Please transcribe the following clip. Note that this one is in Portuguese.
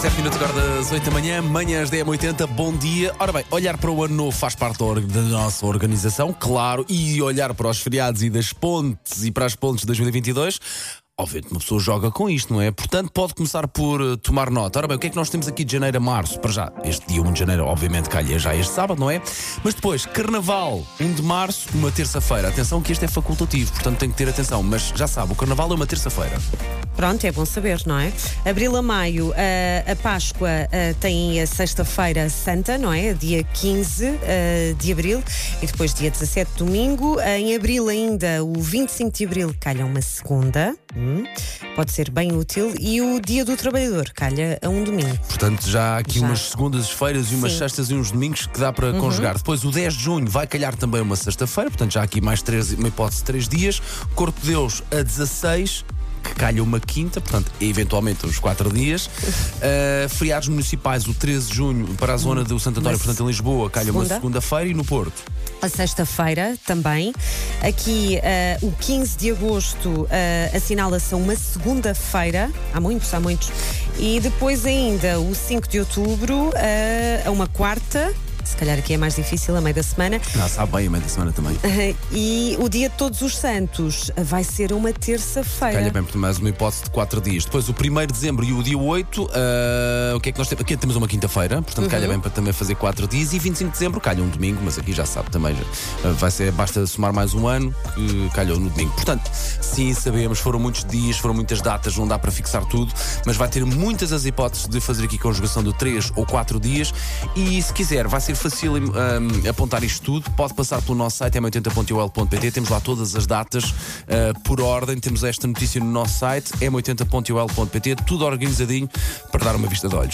17 minutos agora das 8 da manhã, manhãs 10 80 bom dia. Ora bem, olhar para o ano novo faz parte da nossa organização, claro, e olhar para os feriados e das pontes e para as pontes de 2022. Obviamente, uma pessoa joga com isto, não é? Portanto, pode começar por eh, tomar nota. Ora bem, o que é que nós temos aqui de janeiro a março? Para já, este dia 1 de janeiro, obviamente, calha já este sábado, não é? Mas depois, carnaval, 1 de março, uma terça-feira. Atenção que este é facultativo, portanto tem que ter atenção. Mas já sabe, o carnaval é uma terça-feira. Pronto, é bom saber, não é? Abril a maio, a, a Páscoa a, tem a sexta-feira santa, não é? Dia 15 a, de abril e depois dia 17, domingo. Em abril ainda, o 25 de abril, calha uma segunda, hum, pode ser bem útil. E o dia do trabalhador, calha a um domingo. Portanto, já há aqui Já. umas segundas-feiras e umas Sim. sextas e uns domingos que dá para conjugar. Depois, o 10 de junho vai calhar também uma sexta-feira, portanto, já há aqui mais três, uma hipótese de três dias. Corpo de Deus a 16. Que calha uma quinta, portanto, eventualmente uns quatro dias. Uh, feriados municipais, o 13 de junho, para a zona do Santo António, Uma portanto, em Lisboa, calha uma segunda. segunda-feira e no Porto. A sexta-feira também. Aqui, eh, o 15 de agosto, eh, assinala-se uma segunda-feira. Há muitos, há muitos. E depois ainda, o 5 de outubro, eh, a uma quarta. Se calhar aqui é mais difícil, a meio da semana. Ah, sabe bem, a meio da semana também. E o dia de Todos os Santos vai ser uma terça-feira. Calha bem, portanto, mais uma hipótese de 4 dias. Depois o 1 de dezembro e o dia 8, ah, o que é que nós temos? Aqui temos uma quinta-feira, portanto calha bem para também fazer 4 dias. E 25 de dezembro calha um domingo, mas aqui já sabe também, já, ah, vai ser, basta somar mais um ano que calhou no domingo. Portanto, sim, sabemos, foram muitos dias, foram muitas datas, não dá para fixar tudo, mas vai ter muitas as hipóteses de fazer aqui conjugação de 3 ou 4 dias. E se quiser, vai ser fácil ah, apontar isto tudo. Pode passar pelo nosso site m80.ol.pt, temos lá todas as datas ah, por ordem. Temos esta notícia no nosso site m80.ol.pt, tudo organizadinho para dar uma vista de olhos.